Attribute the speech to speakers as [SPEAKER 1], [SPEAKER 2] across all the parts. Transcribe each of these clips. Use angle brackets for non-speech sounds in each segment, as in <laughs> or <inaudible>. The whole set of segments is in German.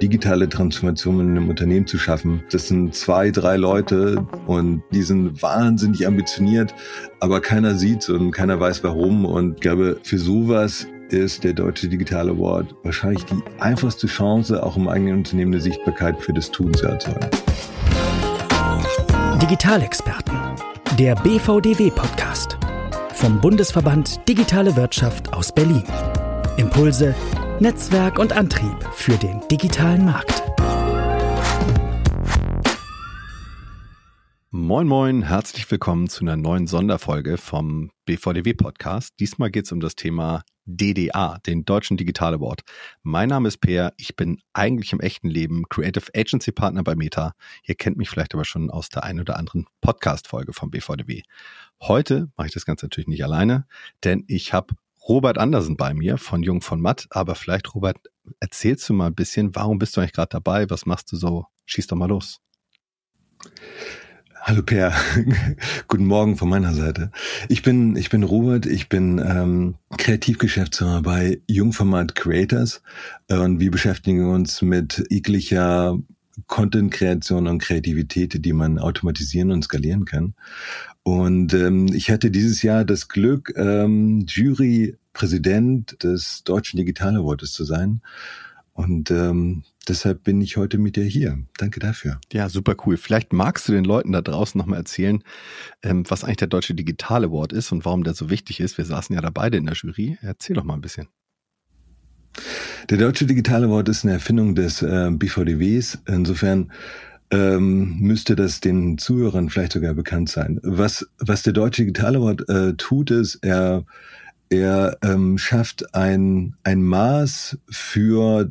[SPEAKER 1] digitale Transformation in einem Unternehmen zu schaffen. Das sind zwei, drei Leute und die sind wahnsinnig ambitioniert, aber keiner sieht's und keiner weiß warum. Und ich glaube, für sowas ist der Deutsche Digital Award wahrscheinlich die einfachste Chance, auch im eigenen Unternehmen eine Sichtbarkeit für das Tun zu erzeugen.
[SPEAKER 2] Digitalexperten, der BVDW-Podcast vom Bundesverband Digitale Wirtschaft aus Berlin. Impulse, Netzwerk und Antrieb für den digitalen Markt.
[SPEAKER 3] Moin Moin, herzlich willkommen zu einer neuen Sonderfolge vom BVDW Podcast. Diesmal geht es um das Thema DDA, den Deutschen Digital Award. Mein Name ist Peer, ich bin eigentlich im echten Leben Creative Agency Partner bei Meta. Ihr kennt mich vielleicht aber schon aus der einen oder anderen Podcast-Folge vom BVDW. Heute mache ich das Ganze natürlich nicht alleine, denn ich habe Robert Andersen bei mir von Jung von Matt. Aber vielleicht, Robert, erzählst du mal ein bisschen, warum bist du eigentlich gerade dabei? Was machst du so? Schieß doch mal los.
[SPEAKER 1] Hallo Per, <laughs> guten Morgen von meiner Seite. Ich bin ich bin Robert, ich bin ähm, Kreativgeschäftsführer bei Jungformat Creators und wir beschäftigen uns mit jeglicher Content-Kreation und Kreativität, die man automatisieren und skalieren kann. Und ähm, ich hatte dieses Jahr das Glück, ähm, Jury-Präsident des Deutschen Digital Awards zu sein. Und ähm, deshalb bin ich heute mit dir hier. Danke dafür.
[SPEAKER 3] Ja, super cool. Vielleicht magst du den Leuten da draußen nochmal erzählen, ähm, was eigentlich der Deutsche Digital Award ist und warum der so wichtig ist. Wir saßen ja da beide in der Jury. Erzähl doch mal ein bisschen.
[SPEAKER 1] Der Deutsche Digital Award ist eine Erfindung des äh, BVDWs. Insofern ähm, müsste das den Zuhörern vielleicht sogar bekannt sein. Was, was der Deutsche Digital Award äh, tut, ist, er, er ähm, schafft ein, ein Maß für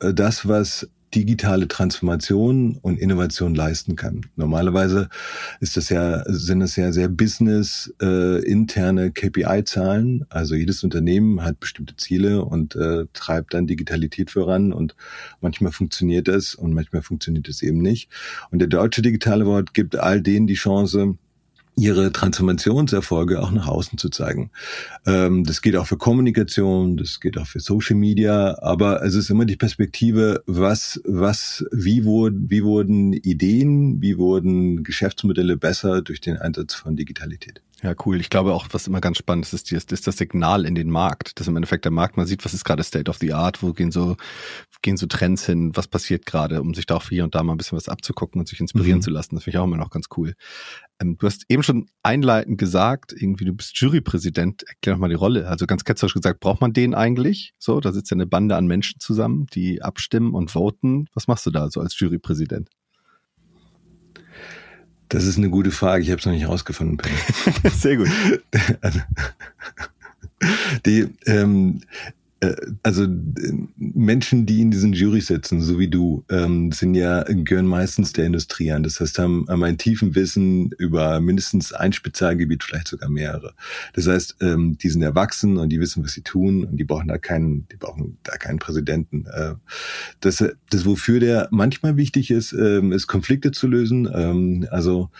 [SPEAKER 1] äh, das, was digitale Transformation und Innovation leisten kann. Normalerweise ist das ja, sind das ja sehr business äh, interne KPI-Zahlen. Also jedes Unternehmen hat bestimmte Ziele und äh, treibt dann Digitalität voran und manchmal funktioniert es und manchmal funktioniert es eben nicht. Und der Deutsche Digitale Wort gibt all denen die Chance, ihre Transformationserfolge auch nach außen zu zeigen. Ähm, das geht auch für Kommunikation, das geht auch für Social Media, aber es ist immer die Perspektive, was, was, wie wurden, wie wurden Ideen, wie wurden Geschäftsmodelle besser durch den Einsatz von Digitalität.
[SPEAKER 3] Ja, cool. Ich glaube auch, was immer ganz spannend ist, ist, ist das Signal in den Markt. Dass im Endeffekt der Markt mal sieht, was ist gerade State of the Art, wo gehen so, gehen so Trends hin, was passiert gerade, um sich da auch hier und da mal ein bisschen was abzugucken und sich inspirieren mhm. zu lassen. Das finde ich auch immer noch ganz cool. Ähm, du hast eben schon einleitend gesagt, irgendwie du bist Jurypräsident. Erklär doch mal die Rolle. Also ganz ketzerisch gesagt, braucht man den eigentlich? So, da sitzt ja eine Bande an Menschen zusammen, die abstimmen und voten. Was machst du da so als Jurypräsident?
[SPEAKER 1] Das ist eine gute Frage. Ich habe es noch nicht rausgefunden. <laughs>
[SPEAKER 3] Sehr gut. <laughs> Also,
[SPEAKER 1] die, ähm, äh, also äh, Menschen, die in diesen Jury sitzen, so wie du, ähm, sind ja gehören meistens der Industrie an. Das heißt, haben, haben ein tiefen Wissen über mindestens ein Spezialgebiet, vielleicht sogar mehrere. Das heißt, ähm, die sind erwachsen und die wissen, was sie tun und die brauchen da keinen, die brauchen da keinen Präsidenten. Äh, das, das wofür der manchmal wichtig ist, ähm, ist Konflikte zu lösen. Ähm, also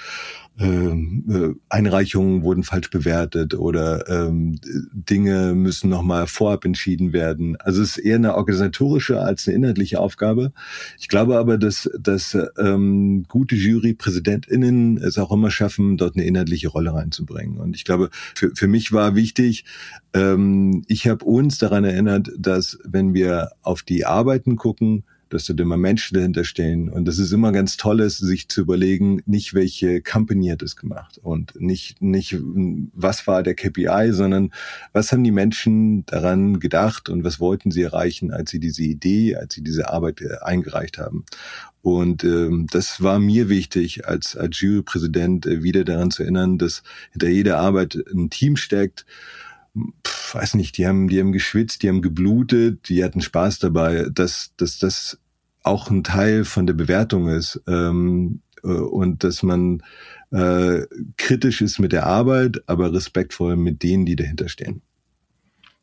[SPEAKER 1] ähm, äh, Einreichungen wurden falsch bewertet oder ähm, Dinge müssen nochmal vorab entschieden werden. Also es ist eher eine organisatorische als eine inhaltliche Aufgabe. Ich glaube aber, dass, dass ähm, gute Jurypräsidentinnen es auch immer schaffen, dort eine inhaltliche Rolle reinzubringen. Und ich glaube, für, für mich war wichtig, ähm, ich habe uns daran erinnert, dass wenn wir auf die Arbeiten gucken, dass dort immer Menschen dahinter stehen. Und das ist immer ganz tolles, sich zu überlegen, nicht welche Company hat es gemacht und nicht, nicht, was war der KPI, sondern was haben die Menschen daran gedacht und was wollten sie erreichen, als sie diese Idee, als sie diese Arbeit äh, eingereicht haben. Und ähm, das war mir wichtig, als, als Jurypräsident äh, wieder daran zu erinnern, dass hinter jeder Arbeit ein Team steckt, pf, weiß nicht, die haben, die haben geschwitzt, die haben geblutet, die hatten Spaß dabei, dass, dass das auch ein Teil von der Bewertung ist ähm, äh, und dass man äh, kritisch ist mit der Arbeit, aber respektvoll mit denen, die dahinter stehen.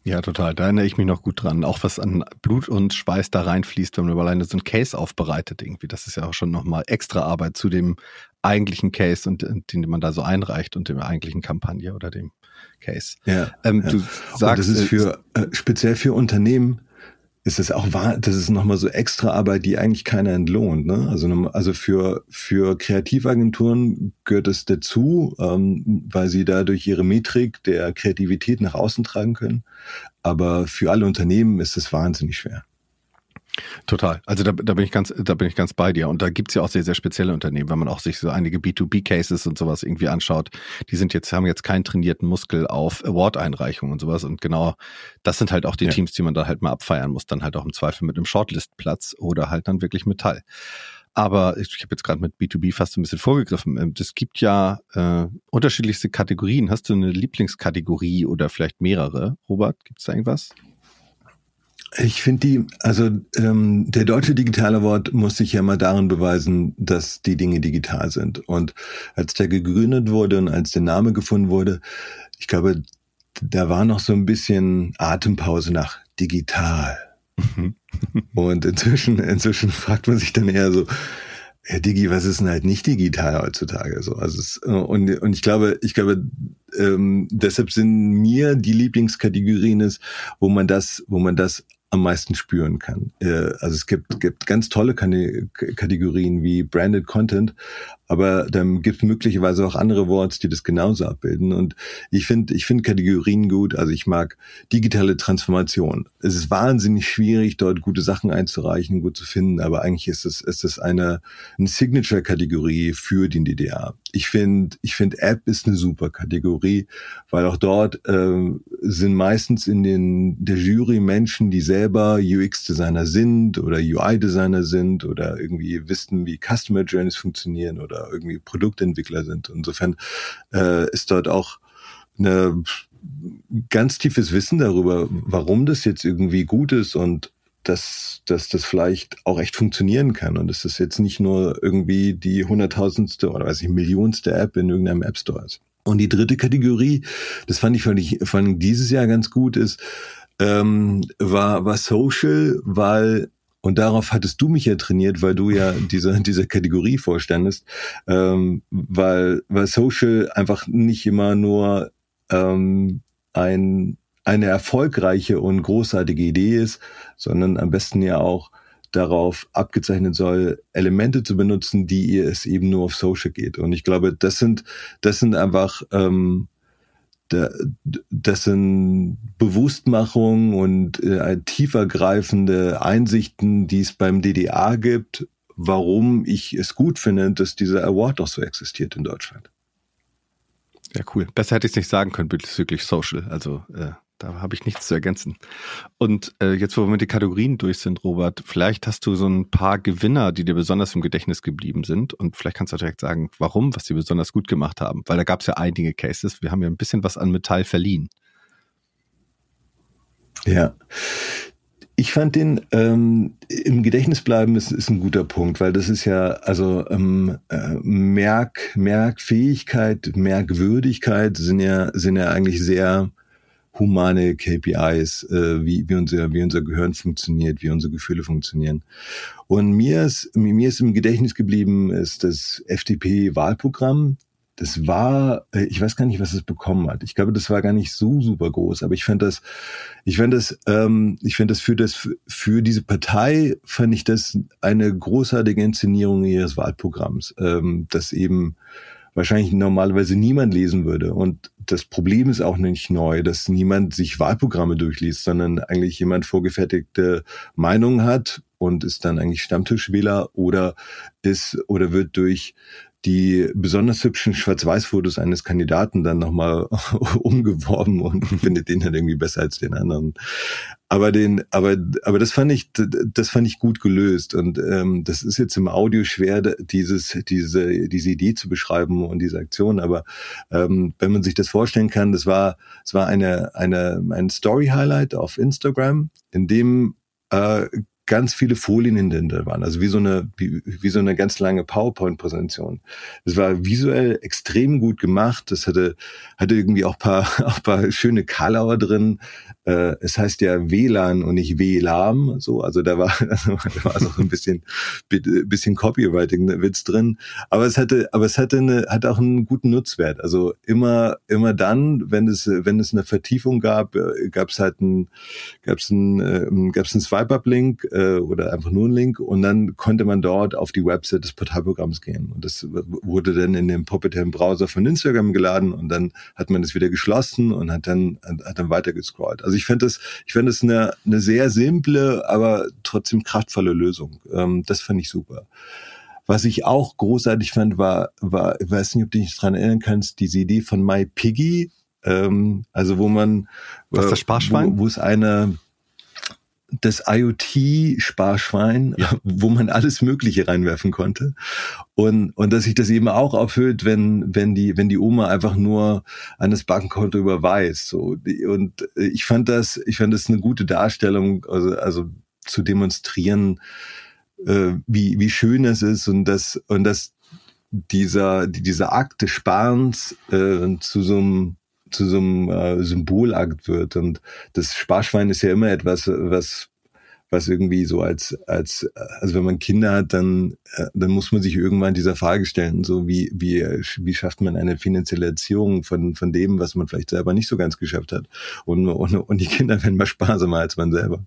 [SPEAKER 3] Ja, total. Da erinnere ich mich noch gut dran. Auch was an Blut und Schweiß da reinfließt, wenn man alleine so ein Case aufbereitet irgendwie. Das ist ja auch schon nochmal extra Arbeit zu dem eigentlichen Case und den man da so einreicht und dem eigentlichen Kampagne oder dem Case.
[SPEAKER 1] Ja. Ähm, ja. Du sagst, und das ist für äh, speziell für Unternehmen ist es auch wahr, das ist nochmal so extra Arbeit, die eigentlich keiner entlohnt. Ne? Also, also für, für Kreativagenturen gehört es dazu, ähm, weil sie dadurch ihre Metrik der Kreativität nach außen tragen können. Aber für alle Unternehmen ist es wahnsinnig schwer.
[SPEAKER 3] Total. Also da, da bin ich ganz, da bin ich ganz bei dir. Und da gibt's ja auch sehr, sehr spezielle Unternehmen, wenn man auch sich so einige B2B-Cases und sowas irgendwie anschaut. Die sind jetzt, haben jetzt keinen trainierten Muskel auf Award-Einreichungen und sowas. Und genau, das sind halt auch die ja. Teams, die man da halt mal abfeiern muss. Dann halt auch im Zweifel mit einem Shortlist-Platz oder halt dann wirklich Metall. Aber ich, ich habe jetzt gerade mit B2B fast ein bisschen vorgegriffen. Es ähm, gibt ja äh, unterschiedlichste Kategorien. Hast du eine Lieblingskategorie oder vielleicht mehrere? Robert, gibt's da irgendwas?
[SPEAKER 1] Ich finde die, also ähm, der deutsche digitale Wort muss sich ja mal darin beweisen, dass die Dinge digital sind. Und als der gegründet wurde und als der Name gefunden wurde, ich glaube, da war noch so ein bisschen Atempause nach digital. und inzwischen, inzwischen fragt man sich dann eher so, ja, Digi, was ist denn halt nicht digital heutzutage? So, also es, und, und ich glaube, ich glaube, ähm, deshalb sind mir die Lieblingskategorien ist, wo man das, wo man das am meisten spüren kann. Äh, also es gibt, gibt ganz tolle Kategorien wie Branded Content, aber dann gibt es möglicherweise auch andere Worte, die das genauso abbilden. Und ich finde, ich finde Kategorien gut. Also ich mag digitale Transformation. Es ist wahnsinnig schwierig, dort gute Sachen einzureichen, gut zu finden, aber eigentlich ist es, ist es eine, eine Signature-Kategorie für den DDR. Ich finde, ich finde App ist eine super Kategorie, weil auch dort äh, sind meistens in den der Jury Menschen, die selber UX-Designer sind oder UI-Designer sind oder irgendwie wissen, wie Customer Journeys funktionieren oder oder irgendwie Produktentwickler sind. Insofern äh, ist dort auch eine ganz tiefes Wissen darüber, warum das jetzt irgendwie gut ist und dass, dass das vielleicht auch echt funktionieren kann und dass das jetzt nicht nur irgendwie die hunderttausendste oder weiß ich, millionste App in irgendeinem App Store ist. Und die dritte Kategorie, das fand ich, fand ich, fand dieses Jahr ganz gut, ist, ähm, war, war Social, weil und darauf hattest du mich ja trainiert, weil du ja <laughs> diese, diese Kategorie vorstandest, ähm, weil, weil Social einfach nicht immer nur ähm, ein, eine erfolgreiche und großartige Idee ist, sondern am besten ja auch darauf abgezeichnet soll, Elemente zu benutzen, die ihr es eben nur auf Social geht. Und ich glaube, das sind, das sind einfach ähm, dessen Bewusstmachung und äh, tiefergreifende Einsichten, die es beim DDA gibt, warum ich es gut finde, dass dieser Award auch so existiert in Deutschland.
[SPEAKER 3] Ja, cool. Besser hätte ich es nicht sagen können bezüglich Social. Also äh, da habe ich nichts zu ergänzen. Und äh, jetzt, wo wir mit den Kategorien durch sind, Robert, vielleicht hast du so ein paar Gewinner, die dir besonders im Gedächtnis geblieben sind. Und vielleicht kannst du direkt sagen, warum, was sie besonders gut gemacht haben. Weil da gab es ja einige Cases. Wir haben ja ein bisschen was an Metall verliehen.
[SPEAKER 1] Ja. Ich fand den ähm, im Gedächtnis bleiben ist, ist ein guter Punkt, weil das ist ja also ähm, äh, Merk Merkfähigkeit, Merkwürdigkeit sind ja sind ja eigentlich sehr humane KPIs, äh, wie, wie, unser, wie unser Gehirn funktioniert, wie unsere Gefühle funktionieren. Und mir ist, mir ist im Gedächtnis geblieben, ist das FDP-Wahlprogramm. Das war, äh, ich weiß gar nicht, was es bekommen hat. Ich glaube, das war gar nicht so super groß, aber ich fand das, ich fand das, ähm, ich fand das für das, für diese Partei fand ich das eine großartige Inszenierung ihres Wahlprogramms, ähm, das eben wahrscheinlich normalerweise niemand lesen würde. Und das Problem ist auch nicht neu, dass niemand sich Wahlprogramme durchliest, sondern eigentlich jemand vorgefertigte Meinungen hat und ist dann eigentlich Stammtischwähler oder ist oder wird durch die besonders hübschen Schwarz-Weiß-Fotos eines Kandidaten dann nochmal <laughs> umgeworben und <laughs> findet den halt irgendwie besser als den anderen. Aber den, aber, aber das fand ich, das fand ich gut gelöst. Und ähm, das ist jetzt im Audio schwer, dieses, diese, diese Idee zu beschreiben und diese Aktion. Aber ähm, wenn man sich das vorstellen kann, das war, es war eine, eine, ein Story-Highlight auf Instagram, in dem äh, ganz viele Folien hinter waren, also wie so eine wie, wie so eine ganz lange PowerPoint-Präsentation. Es war visuell extrem gut gemacht. Es hatte hatte irgendwie auch paar <laughs> auch paar schöne Kalauer drin. Äh, es heißt ja WLAN und nicht WLAM, so also da war <laughs> da war so ein bisschen bisschen Copywriting-Witz drin. Aber es hatte aber es hatte eine hat auch einen guten Nutzwert. Also immer immer dann, wenn es wenn es eine Vertiefung gab, äh, gab es halt ein gab es ein äh, einen Swipe-Up-Link äh, oder einfach nur einen Link und dann konnte man dort auf die Website des Portalprogramms gehen. Und das wurde dann in dem proprietären Browser von Instagram geladen und dann hat man das wieder geschlossen und hat dann, hat dann weiter gescrollt. Also ich finde das, ich finde das eine, eine sehr simple, aber trotzdem kraftvolle Lösung. Ähm, das fand ich super. Was ich auch großartig fand, war, war, ich weiß nicht, ob du dich daran erinnern kannst, diese Idee von MyPiggy, ähm, also wo man,
[SPEAKER 3] Sparschwein?
[SPEAKER 1] Wo, wo es eine, das IoT-Sparschwein, ja. <laughs> wo man alles Mögliche reinwerfen konnte. Und, und dass sich das eben auch aufhüllt, wenn, wenn die, wenn die Oma einfach nur an das Bankkonto überweist. So. Und ich fand das, ich fand das eine gute Darstellung, also, also zu demonstrieren, äh, wie, wie schön es ist und das, und dass dieser, dieser Akt des Sparens äh, zu so einem zu so einem äh, Symbolakt wird. Und das Sparschwein ist ja immer etwas, was was irgendwie so als als also wenn man Kinder hat, dann äh, dann muss man sich irgendwann dieser Frage stellen, so wie wie wie schafft man eine finanzielle Erziehung von von dem, was man vielleicht selber nicht so ganz geschafft hat und und, und die Kinder werden mal sparsamer als man selber.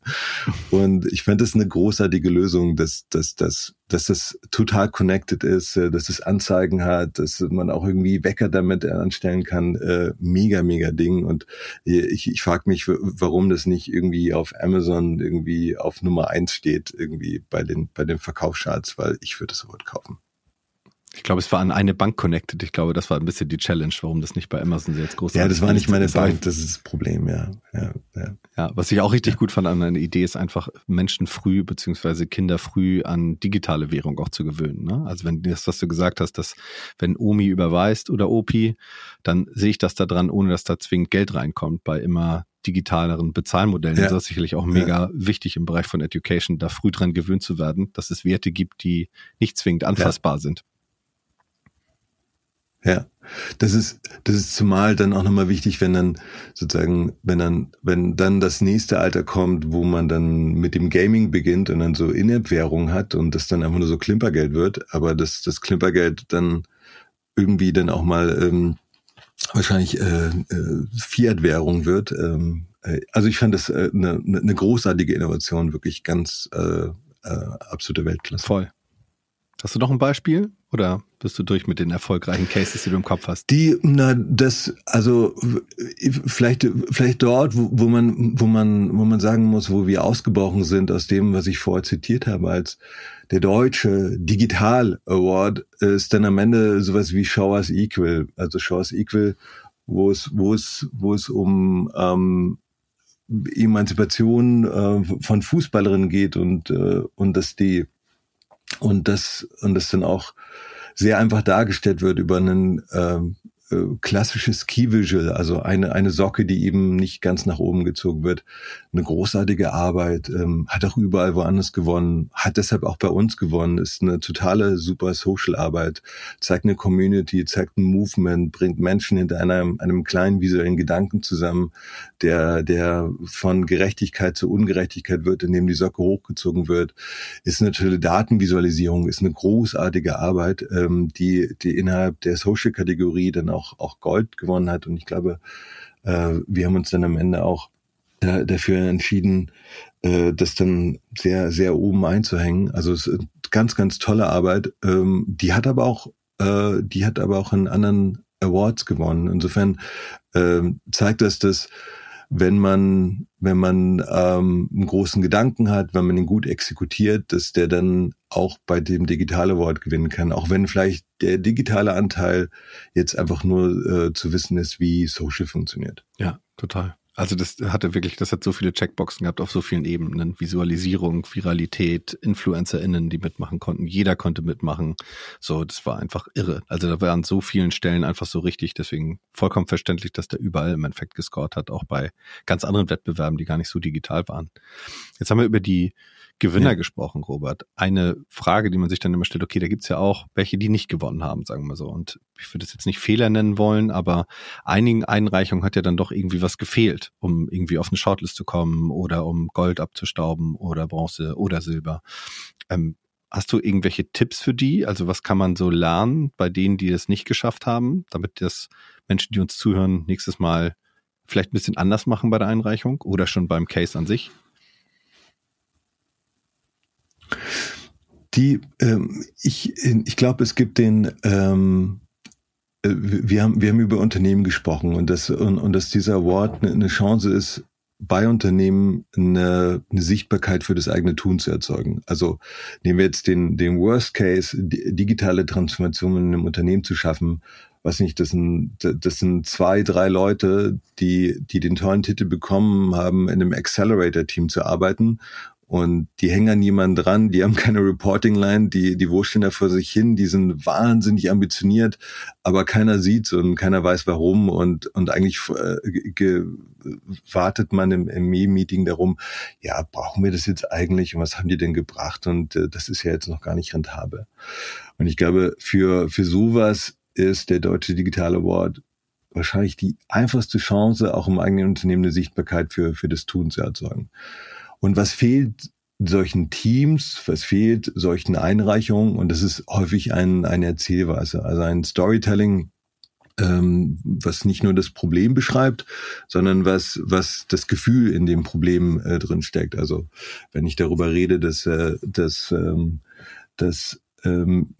[SPEAKER 1] Und ich fand das eine großartige Lösung, dass dass dass dass das total connected ist, äh, dass es Anzeigen hat, dass man auch irgendwie Wecker damit anstellen kann. Äh, mega, mega Ding. Und ich, ich frage mich, warum das nicht irgendwie auf Amazon irgendwie auf Nummer eins steht, irgendwie bei den, bei den Verkaufscharts, weil ich würde das sofort kaufen.
[SPEAKER 3] Ich glaube, es war an eine Bank connected. Ich glaube, das war ein bisschen die Challenge, warum das nicht bei Amazon jetzt groß
[SPEAKER 1] Ja, das war nicht meine Bank, das ist das Problem, ja. Ja,
[SPEAKER 3] ja. Ja was ich auch richtig ja. gut fand an einer Idee ist einfach, Menschen früh beziehungsweise Kinder früh an digitale Währung auch zu gewöhnen. Ne? Also wenn das, was du gesagt hast, dass wenn Omi überweist oder Opi, dann sehe ich das da dran, ohne dass da zwingend Geld reinkommt bei immer digitaleren Bezahlmodellen. Ja. Das ist sicherlich auch mega ja. wichtig im Bereich von Education, da früh dran gewöhnt zu werden, dass es Werte gibt, die nicht zwingend anfassbar ja. sind.
[SPEAKER 1] Ja, das ist, das ist zumal dann auch nochmal wichtig, wenn dann sozusagen, wenn dann, wenn dann das nächste Alter kommt, wo man dann mit dem Gaming beginnt und dann so In-App-Währung hat und das dann einfach nur so Klimpergeld wird, aber das, das Klimpergeld dann irgendwie dann auch mal ähm, wahrscheinlich äh, äh, Fiat-Währung wird. Ähm, äh, also ich fand das äh, eine, eine großartige Innovation, wirklich ganz äh, äh, absolute Weltklasse.
[SPEAKER 3] Voll. Hast du noch ein Beispiel oder bist du durch mit den erfolgreichen Cases, die du im Kopf hast?
[SPEAKER 1] Die, na, das, also vielleicht, vielleicht dort, wo, wo man, wo man, wo man sagen muss, wo wir ausgebrochen sind aus dem, was ich vorher zitiert habe, als der deutsche Digital Award ist dann am Ende sowas wie Show Us Equal, also Show Us Equal, wo es, wo es, wo es um ähm, Emanzipation äh, von Fußballerinnen geht und äh, und dass die und das und das dann auch sehr einfach dargestellt wird über einen ähm, äh, klassisches Key Visual, also eine, eine Socke, die eben nicht ganz nach oben gezogen wird. Eine großartige Arbeit, ähm, hat auch überall woanders gewonnen, hat deshalb auch bei uns gewonnen, ist eine totale super Social Arbeit, zeigt eine Community, zeigt ein Movement, bringt Menschen hinter einem, einem kleinen visuellen Gedanken zusammen, der, der von Gerechtigkeit zu Ungerechtigkeit wird, indem die Socke hochgezogen wird, ist eine tolle Datenvisualisierung, ist eine großartige Arbeit, ähm, die, die innerhalb der Social-Kategorie dann auch, auch Gold gewonnen hat. Und ich glaube, äh, wir haben uns dann am Ende auch da, dafür entschieden, äh, das dann sehr, sehr oben einzuhängen. Also es ist ganz, ganz tolle Arbeit. Ähm, die hat aber auch, äh, die hat aber auch in anderen Awards gewonnen. Insofern äh, zeigt das, dass wenn man, wenn man ähm, einen großen Gedanken hat, wenn man ihn gut exekutiert, dass der dann auch bei dem Digital Award gewinnen kann, auch wenn vielleicht der digitale Anteil jetzt einfach nur äh, zu wissen ist, wie Social funktioniert.
[SPEAKER 3] Ja, total. Also das hatte wirklich, das hat so viele Checkboxen gehabt auf so vielen Ebenen. Visualisierung, Viralität, InfluencerInnen, die mitmachen konnten. Jeder konnte mitmachen. So, das war einfach irre. Also da waren so vielen Stellen einfach so richtig. Deswegen vollkommen verständlich, dass der überall im Endeffekt gescored hat, auch bei ganz anderen Wettbewerben, die gar nicht so digital waren. Jetzt haben wir über die Gewinner ja. gesprochen, Robert. Eine Frage, die man sich dann immer stellt, okay, da gibt's ja auch welche, die nicht gewonnen haben, sagen wir so. Und ich würde es jetzt nicht Fehler nennen wollen, aber einigen Einreichungen hat ja dann doch irgendwie was gefehlt, um irgendwie auf eine Shortlist zu kommen oder um Gold abzustauben oder Bronze oder Silber. Ähm, Hast du irgendwelche Tipps für die? Also was kann man so lernen bei denen, die es nicht geschafft haben, damit das Menschen, die uns zuhören, nächstes Mal vielleicht ein bisschen anders machen bei der Einreichung oder schon beim Case an sich?
[SPEAKER 1] Die, ähm, ich, ich glaube, es gibt den, ähm, äh, wir haben, wir haben über Unternehmen gesprochen und dass, und, und dass dieser Award eine Chance ist, bei Unternehmen eine, eine Sichtbarkeit für das eigene Tun zu erzeugen. Also nehmen wir jetzt den, den Worst Case, digitale Transformation in einem Unternehmen zu schaffen. Was nicht, das sind, das sind zwei, drei Leute, die, die den tollen Titel bekommen haben, in einem Accelerator-Team zu arbeiten und die hängen an jemanden dran, die haben <laughs> keine Reporting-Line, die, die wurschteln da vor sich hin, die sind wahnsinnig ambitioniert, aber keiner sieht's und keiner weiß warum und, und eigentlich äh, wartet man im, im meeting darum, ja, brauchen wir das jetzt eigentlich und was haben die denn gebracht und äh, das ist ja jetzt noch gar nicht rentabel. Und ich glaube, für, für sowas ist der Deutsche Digital Award wahrscheinlich die einfachste Chance, auch im eigenen Unternehmen eine Sichtbarkeit für, für das Tun zu erzeugen. Und was fehlt solchen Teams, was fehlt solchen Einreichungen? Und das ist häufig ein, eine Erzählweise, also ein Storytelling, ähm, was nicht nur das Problem beschreibt, sondern was, was das Gefühl in dem Problem äh, drin steckt. Also wenn ich darüber rede, dass, äh, dass, ähm, dass ähm,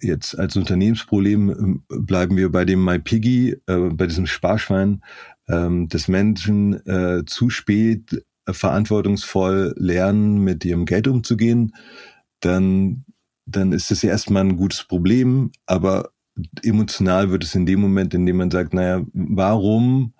[SPEAKER 1] jetzt als Unternehmensproblem ähm, bleiben wir bei dem MyPiggy, äh, bei diesem Sparschwein, ähm, dass Menschen äh, zu spät verantwortungsvoll lernen, mit ihrem Geld umzugehen, dann, dann ist das ja erstmal ein gutes Problem, aber emotional wird es in dem Moment, in dem man sagt, naja, warum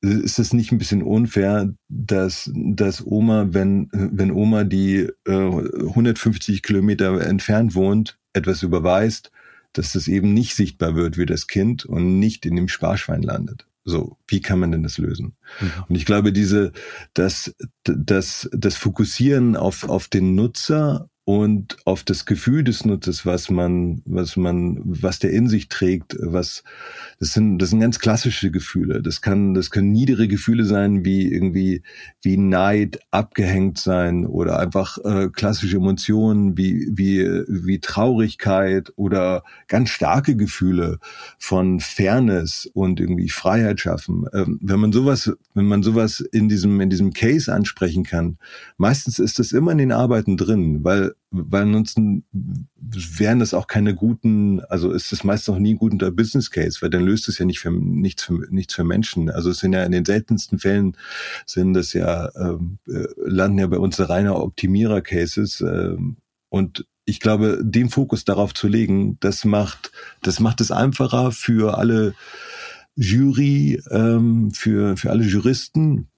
[SPEAKER 1] ist es nicht ein bisschen unfair, dass, dass Oma, wenn, wenn Oma, die äh, 150 Kilometer entfernt wohnt, etwas überweist, dass das eben nicht sichtbar wird wie das Kind und nicht in dem Sparschwein landet. So, wie kann man denn das lösen? Mhm. Und ich glaube, diese, das, das, das Fokussieren auf, auf den Nutzer und auf das Gefühl des Nutzers, was man, was man, was der in sich trägt, was, das sind, das sind ganz klassische Gefühle. Das kann, das können niedere Gefühle sein, wie irgendwie, wie Neid, abgehängt sein oder einfach äh, klassische Emotionen wie, wie, wie Traurigkeit oder ganz starke Gefühle von Fairness und irgendwie Freiheit schaffen. Ähm, wenn man sowas, wenn man sowas in diesem, in diesem Case ansprechen kann, meistens ist das immer in den Arbeiten drin, weil weil ansonsten wären das auch keine guten, also ist das meist noch nie ein guter Business Case, weil dann löst es ja nicht für nichts für nichts für Menschen. Also es sind ja in den seltensten Fällen sind das ja ähm, äh, landen ja bei uns reiner Optimierer Cases ähm, und ich glaube, den Fokus darauf zu legen, das macht das macht es einfacher für alle Jury, ähm, für für alle Juristen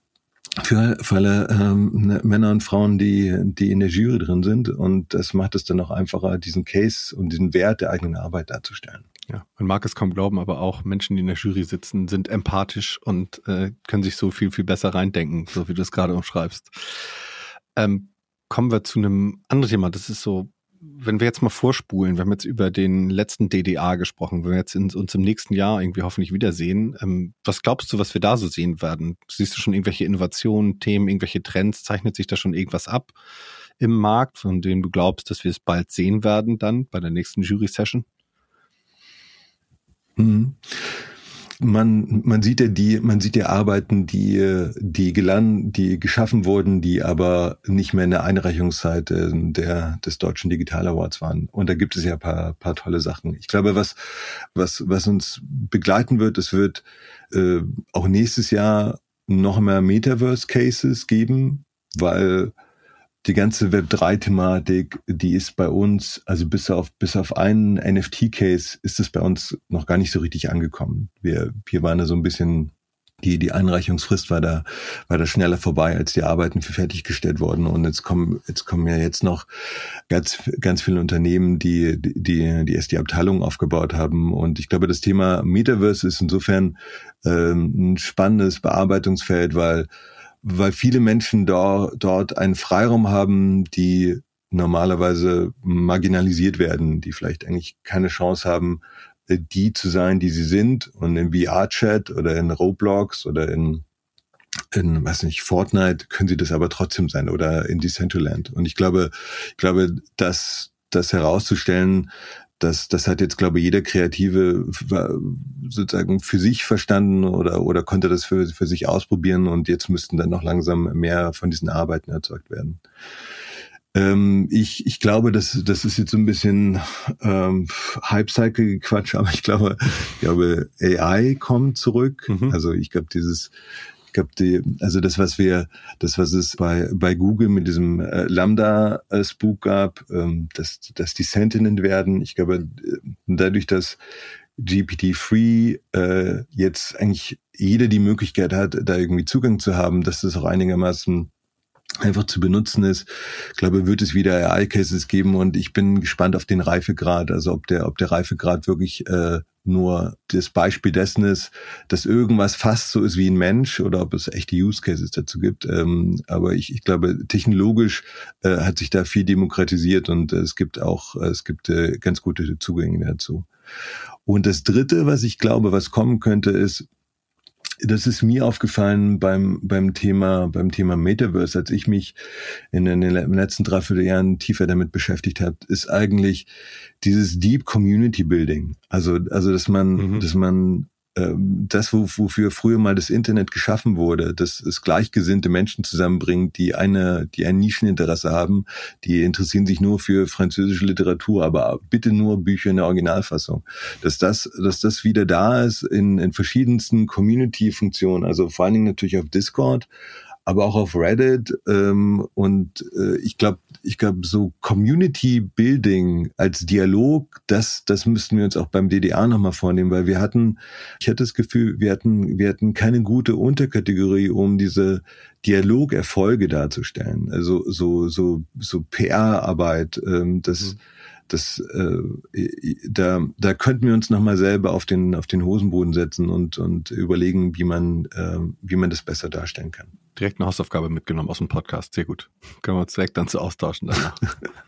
[SPEAKER 1] für, alle ähm, ne, Männer und Frauen, die, die in der Jury drin sind. Und das macht es dann auch einfacher, diesen Case und diesen Wert der eigenen Arbeit darzustellen.
[SPEAKER 3] Ja, man mag es kaum glauben, aber auch Menschen, die in der Jury sitzen, sind empathisch und äh, können sich so viel, viel besser reindenken, so wie du es gerade umschreibst. Ähm, kommen wir zu einem anderen Thema. Das ist so wenn wir jetzt mal vorspulen, wir haben jetzt über den letzten DDA gesprochen, wenn wir jetzt in, uns im nächsten Jahr irgendwie hoffentlich wiedersehen, ähm, was glaubst du, was wir da so sehen werden? Siehst du schon irgendwelche Innovationen, Themen, irgendwelche Trends? Zeichnet sich da schon irgendwas ab im Markt, von dem du glaubst, dass wir es bald sehen werden dann bei der nächsten Jury-Session?
[SPEAKER 1] Mhm man, man sieht ja die, man sieht ja Arbeiten, die, die gelan, die geschaffen wurden, die aber nicht mehr in der Einreichungszeit äh, der, des Deutschen Digital Awards waren. Und da gibt es ja ein paar, paar tolle Sachen. Ich glaube, was, was, was uns begleiten wird, es wird äh, auch nächstes Jahr noch mehr Metaverse Cases geben, weil die ganze Web3-Thematik, die ist bei uns, also bis auf, bis auf einen NFT-Case ist es bei uns noch gar nicht so richtig angekommen. Wir, wir waren da so ein bisschen, die, die Einreichungsfrist war da, war da schneller vorbei, als die Arbeiten für fertiggestellt wurden. Und jetzt kommen, jetzt kommen ja jetzt noch ganz, ganz viele Unternehmen, die, die, die erst die Abteilung aufgebaut haben. Und ich glaube, das Thema Metaverse ist insofern ähm, ein spannendes Bearbeitungsfeld, weil weil viele Menschen dort, dort einen Freiraum haben, die normalerweise marginalisiert werden, die vielleicht eigentlich keine Chance haben, äh, die zu sein, die sie sind. Und in VR-Chat oder in Roblox oder in, in, weiß nicht, Fortnite können sie das aber trotzdem sein oder in Decentraland. Und ich glaube, ich glaube, dass das herauszustellen, das, das hat jetzt, glaube ich, jeder Kreative sozusagen für sich verstanden oder, oder konnte das für, für sich ausprobieren und jetzt müssten dann noch langsam mehr von diesen Arbeiten erzeugt werden. Ähm, ich, ich glaube, das, das ist jetzt so ein bisschen ähm, Hype-Cycle-Quatsch, <laughs> aber ich glaube, ich glaube, AI kommt zurück. Mhm. Also ich glaube, dieses glaube, die, also das, was wir, das, was es bei, bei Google mit diesem äh, Lambda-Spook gab, ähm, dass, dass die Sentinel werden. Ich glaube, äh, dadurch, dass GPT-3 äh, jetzt eigentlich jeder die Möglichkeit hat, da irgendwie Zugang zu haben, dass das auch einigermaßen einfach zu benutzen ist. Ich glaube, wird es wieder AI-Cases geben und ich bin gespannt auf den Reifegrad, also ob der, ob der Reifegrad wirklich äh, nur das Beispiel dessen ist, dass irgendwas fast so ist wie ein Mensch oder ob es echte Use Cases dazu gibt. Ähm, aber ich, ich glaube, technologisch äh, hat sich da viel demokratisiert und äh, es gibt auch, äh, es gibt äh, ganz gute Zugänge dazu. Und das Dritte, was ich glaube, was kommen könnte, ist, das ist mir aufgefallen beim, beim Thema, beim Thema Metaverse, als ich mich in, in den letzten dreiviertel Jahren tiefer damit beschäftigt habe, ist eigentlich dieses Deep Community Building. Also, also, dass man, mhm. dass man das, wofür früher mal das Internet geschaffen wurde, dass es gleichgesinnte Menschen zusammenbringt, die eine, die ein Nischeninteresse haben, die interessieren sich nur für französische Literatur, aber bitte nur Bücher in der Originalfassung. Dass das, dass das wieder da ist in, in verschiedensten Community-Funktionen, also vor allen Dingen natürlich auf Discord, aber auch auf Reddit. Ähm, und äh, ich glaube, ich glaube, so Community Building als Dialog, das, das müssten wir uns auch beim DDA nochmal vornehmen, weil wir hatten, ich hatte das Gefühl, wir hatten, wir hatten keine gute Unterkategorie, um diese Dialogerfolge darzustellen. Also so, so, so PR-Arbeit, ähm, das, mhm das äh, da da könnten wir uns noch mal selber auf den auf den Hosenboden setzen und und überlegen, wie man äh, wie man das besser darstellen kann
[SPEAKER 3] direkt eine Hausaufgabe mitgenommen aus dem Podcast. Sehr gut. <laughs> Können wir uns direkt dann zu austauschen danach.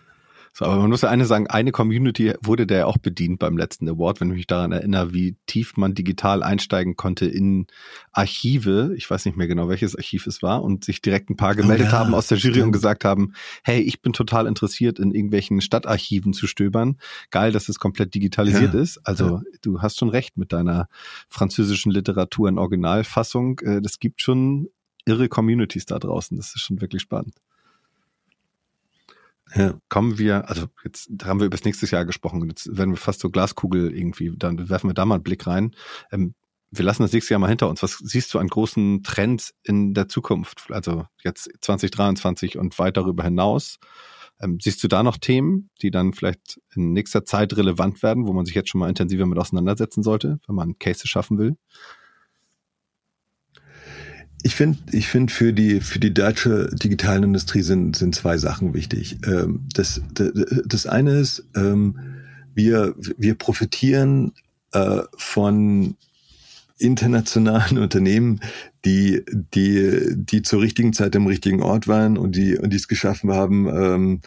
[SPEAKER 3] <laughs> so, aber man muss ja eine sagen, eine Community wurde der auch bedient beim letzten Award, wenn ich mich daran erinnere, wie tief man digital einsteigen konnte in Archive. Ich weiß nicht mehr genau, welches Archiv es war und sich direkt ein paar gemeldet oh ja, haben aus der Jury stimmt. und gesagt haben, hey, ich bin total interessiert in irgendwelchen Stadtarchiven zu stöbern. Geil, dass es komplett digitalisiert ja, ist. Also ja. du hast schon recht mit deiner französischen Literatur in Originalfassung. Äh, das gibt schon irre Communities da draußen. Das ist schon wirklich spannend. Ja. Kommen wir, also jetzt haben wir über das nächste Jahr gesprochen, jetzt werden wir fast so Glaskugel irgendwie, dann werfen wir da mal einen Blick rein. Ähm, wir lassen das nächste Jahr mal hinter uns. Was siehst du an großen Trends in der Zukunft? Also jetzt 2023 und weit darüber hinaus. Ähm, siehst du da noch Themen, die dann vielleicht in nächster Zeit relevant werden, wo man sich jetzt schon mal intensiver mit auseinandersetzen sollte, wenn man Cases schaffen will?
[SPEAKER 1] Ich finde, ich finde für die für die deutsche Digitalindustrie sind sind zwei Sachen wichtig. Ähm, das, das eine ist, ähm, wir wir profitieren äh, von internationalen <laughs> Unternehmen, die die die zur richtigen Zeit am richtigen Ort waren und die und die es geschaffen haben, ähm,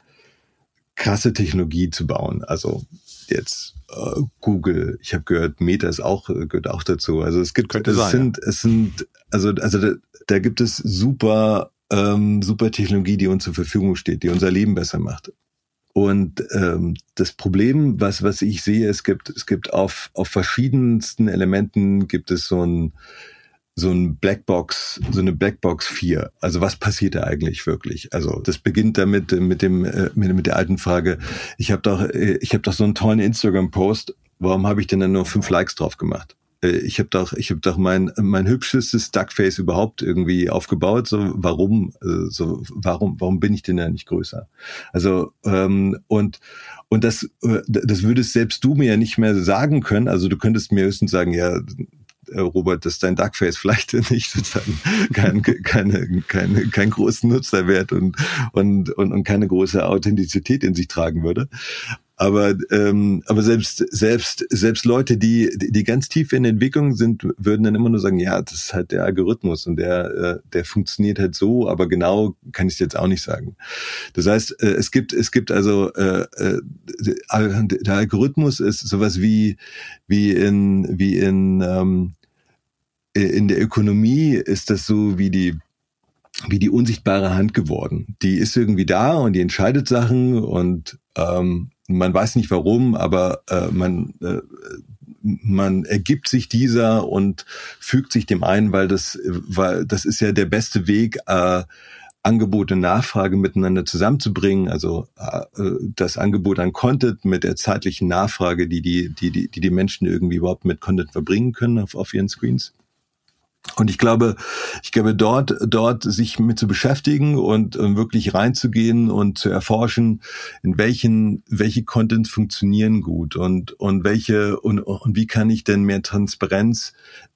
[SPEAKER 1] krasse Technologie zu bauen. Also jetzt äh, Google, ich habe gehört, Meta ist auch gehört auch dazu. Also es gibt Könnte es sein, sind ja. es sind also also da, da gibt es super ähm, super Technologie, die uns zur Verfügung steht, die unser Leben besser macht. Und ähm, das Problem, was was ich sehe, es gibt es gibt auf auf verschiedensten Elementen gibt es so ein so ein Blackbox, so eine Blackbox 4. Also was passiert da eigentlich wirklich? Also das beginnt damit mit dem äh, mit, mit der alten Frage. Ich habe doch äh, ich habe doch so einen tollen Instagram Post. Warum habe ich denn dann nur fünf Likes drauf gemacht? Äh, ich habe doch ich habe doch mein mein hübschestes Duckface überhaupt irgendwie aufgebaut. So warum so warum warum bin ich denn da nicht größer? Also ähm, und und das, das würdest selbst du mir ja nicht mehr sagen können. Also du könntest mir höchstens sagen, ja, äh, Robert, dass dein Duckface vielleicht <laughs> nicht sozusagen kein, keine, keine, keinen großen Nutzerwert und, und, und, und keine große Authentizität in sich tragen würde. Aber ähm, aber selbst selbst selbst Leute, die die ganz tief in Entwicklung sind, würden dann immer nur sagen, ja, das ist halt der Algorithmus und der äh, der funktioniert halt so, aber genau kann ich es jetzt auch nicht sagen. Das heißt, äh, es gibt es gibt also äh, äh, der Algorithmus ist sowas wie wie in wie in ähm, in der Ökonomie ist das so wie die wie die unsichtbare Hand geworden. Die ist irgendwie da und die entscheidet Sachen und ähm, man weiß nicht warum, aber äh, man äh, man ergibt sich dieser und fügt sich dem ein, weil das weil das ist ja der beste Weg äh, Angebot und Nachfrage miteinander zusammenzubringen, also äh, das Angebot an Content mit der zeitlichen Nachfrage, die die, die, die, die Menschen irgendwie überhaupt mit Content verbringen können auf, auf ihren Screens. Und ich glaube, ich glaube, dort, dort sich mit zu beschäftigen und um wirklich reinzugehen und zu erforschen, in welchen, welche Contents funktionieren gut und, und welche, und, und wie kann ich denn mehr Transparenz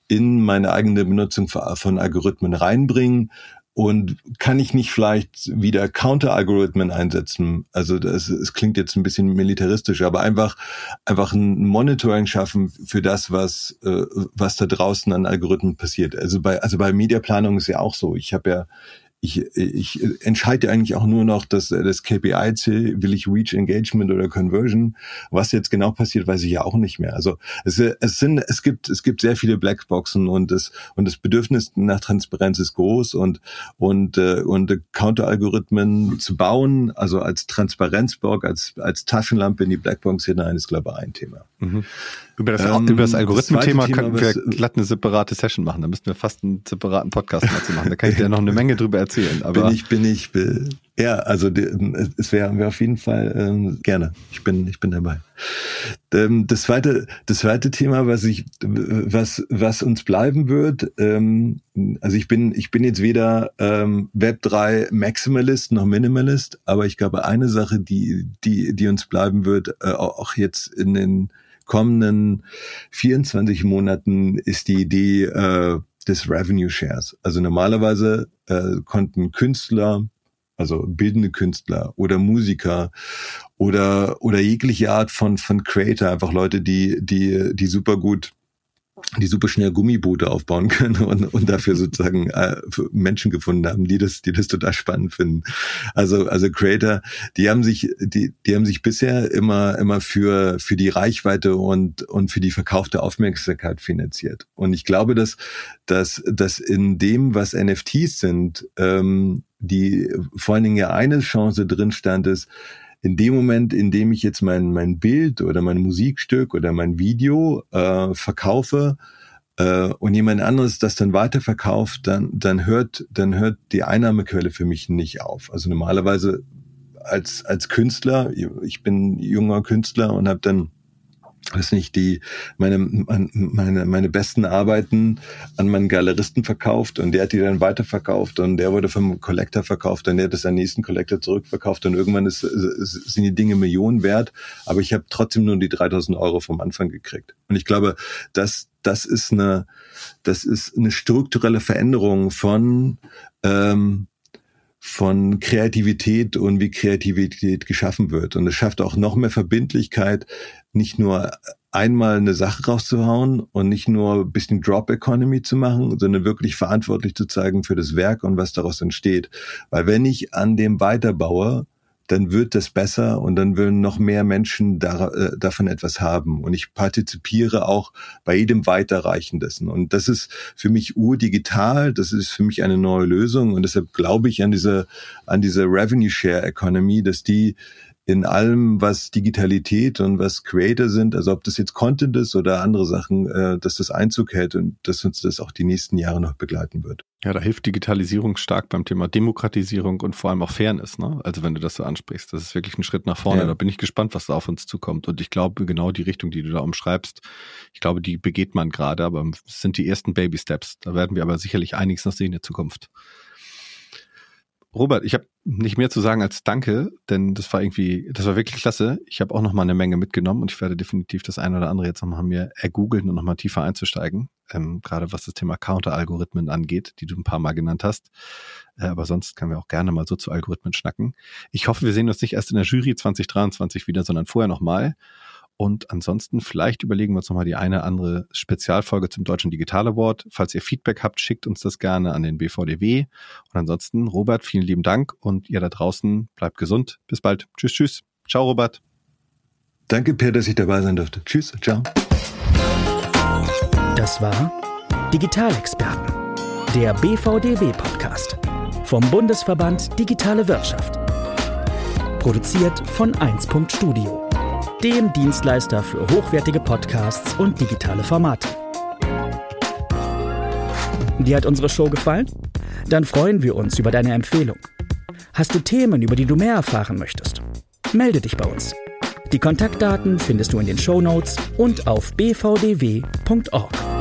[SPEAKER 1] in meine eigene Benutzung von Algorithmen reinbringen, und kann ich nicht vielleicht wieder Counter-Algorithmen einsetzen? Also das, es klingt jetzt ein bisschen militaristisch, aber einfach einfach ein Monitoring schaffen für das, was äh, was da draußen an Algorithmen passiert. Also bei also bei Mediaplanung ist ja auch so. Ich habe ja ich, ich entscheide eigentlich auch nur noch das, das KPI-Ziel, will ich Reach Engagement oder Conversion. Was jetzt genau passiert, weiß ich ja auch nicht mehr. Also es, es sind, es gibt, es gibt sehr viele Blackboxen und das, und das Bedürfnis nach Transparenz ist groß und, und, äh, und Counter-Algorithmen zu bauen, also als Transparenzbock, als, als Taschenlampe in die Blackbox hinein, ist, glaube ich, ein Thema.
[SPEAKER 3] Mhm. Über das, ähm, über das Algorithmen-Thema könnten wir glatt eine separate Session machen. Da müssten wir fast einen separaten Podcast dazu machen. Da kann ich dir <laughs> noch eine Menge drüber erzählen. Aber
[SPEAKER 1] bin ich, bin ich, bin, ja, also es wäre wär auf jeden Fall ähm, gerne. Ich bin, ich bin dabei. Ähm, das zweite, das zweite Thema, was ich, was, was uns bleiben wird, ähm, also ich bin, ich bin jetzt weder ähm, Web 3 Maximalist noch Minimalist, aber ich glaube, eine Sache, die, die, die uns bleiben wird, äh, auch jetzt in den kommenden 24 Monaten ist die Idee äh, des Revenue Shares. Also normalerweise äh, konnten Künstler, also bildende Künstler oder Musiker oder oder jegliche Art von von Creator, einfach Leute, die die die super gut die super schnell Gummiboote aufbauen können und, und dafür sozusagen äh, Menschen gefunden haben, die das, die das total spannend finden. Also, also Creator, die haben sich, die, die haben sich bisher immer, immer für, für die Reichweite und, und für die verkaufte Aufmerksamkeit finanziert. Und ich glaube, dass, dass, dass in dem, was NFTs sind, ähm, die vor allen Dingen ja eine Chance drin stand, ist, in dem Moment, in dem ich jetzt mein, mein Bild oder mein Musikstück oder mein Video äh, verkaufe äh, und jemand anderes das dann weiterverkauft, dann, dann hört, dann hört die Einnahmequelle für mich nicht auf. Also normalerweise als, als Künstler, ich bin junger Künstler und habe dann weiß nicht, die meine, meine, meine besten Arbeiten an meinen Galeristen verkauft und der hat die dann weiterverkauft und der wurde vom Collector verkauft und der hat es an nächsten Collector zurückverkauft und irgendwann ist, sind die Dinge Millionen wert, aber ich habe trotzdem nur die 3000 Euro vom Anfang gekriegt. Und ich glaube, das, das ist eine, das ist eine strukturelle Veränderung von, ähm, von Kreativität und wie Kreativität geschaffen wird. Und es schafft auch noch mehr Verbindlichkeit, nicht nur einmal eine Sache rauszuhauen und nicht nur ein bisschen Drop Economy zu machen, sondern wirklich verantwortlich zu zeigen für das Werk und was daraus entsteht. Weil wenn ich an dem weiterbaue, dann wird das besser und dann würden noch mehr Menschen da, äh, davon etwas haben. Und ich partizipiere auch bei jedem Weiterreichen dessen. Und das ist für mich urdigital, das ist für mich eine neue Lösung. Und deshalb glaube ich an diese, an diese Revenue Share Economy, dass die in allem, was Digitalität und was Creator sind, also ob das jetzt Content ist oder andere Sachen, äh, dass das Einzug hält und dass uns das auch die nächsten Jahre noch begleiten wird.
[SPEAKER 3] Ja, da hilft Digitalisierung stark beim Thema Demokratisierung und vor allem auch Fairness. Ne? Also wenn du das so ansprichst, das ist wirklich ein Schritt nach vorne. Ja. Da bin ich gespannt, was da auf uns zukommt. Und ich glaube, genau die Richtung, die du da umschreibst, ich glaube, die begeht man gerade, aber es sind die ersten Baby Steps. Da werden wir aber sicherlich einiges noch sehen in der Zukunft. Robert, ich habe nicht mehr zu sagen als Danke, denn das war irgendwie, das war wirklich klasse. Ich habe auch noch mal eine Menge mitgenommen und ich werde definitiv das eine oder andere jetzt noch mal mir ergoogeln und noch mal tiefer einzusteigen. ähm, gerade was das Thema Counter-Algorithmen angeht, die du ein paar Mal genannt hast. Äh, aber sonst können wir auch gerne mal so zu Algorithmen schnacken. Ich hoffe, wir sehen uns nicht erst in der Jury 2023 wieder, sondern vorher nochmal. Und ansonsten vielleicht überlegen wir uns nochmal die eine andere Spezialfolge zum Deutschen Digital Award. Falls ihr Feedback habt, schickt uns das gerne an den BVDW. Und ansonsten, Robert, vielen lieben Dank und ihr da draußen bleibt gesund. Bis bald. Tschüss, tschüss. Ciao, Robert.
[SPEAKER 1] Danke, Per, dass ich dabei sein durfte. Tschüss, ciao.
[SPEAKER 2] Das war Digitalexperten, der BVDW-Podcast vom Bundesverband Digitale Wirtschaft. Produziert von 1. Studio, dem Dienstleister für hochwertige Podcasts und digitale Formate. Dir hat unsere Show gefallen? Dann freuen wir uns über deine Empfehlung. Hast du Themen, über die du mehr erfahren möchtest? Melde dich bei uns. Die Kontaktdaten findest du in den Show Notes und auf bvdw.org.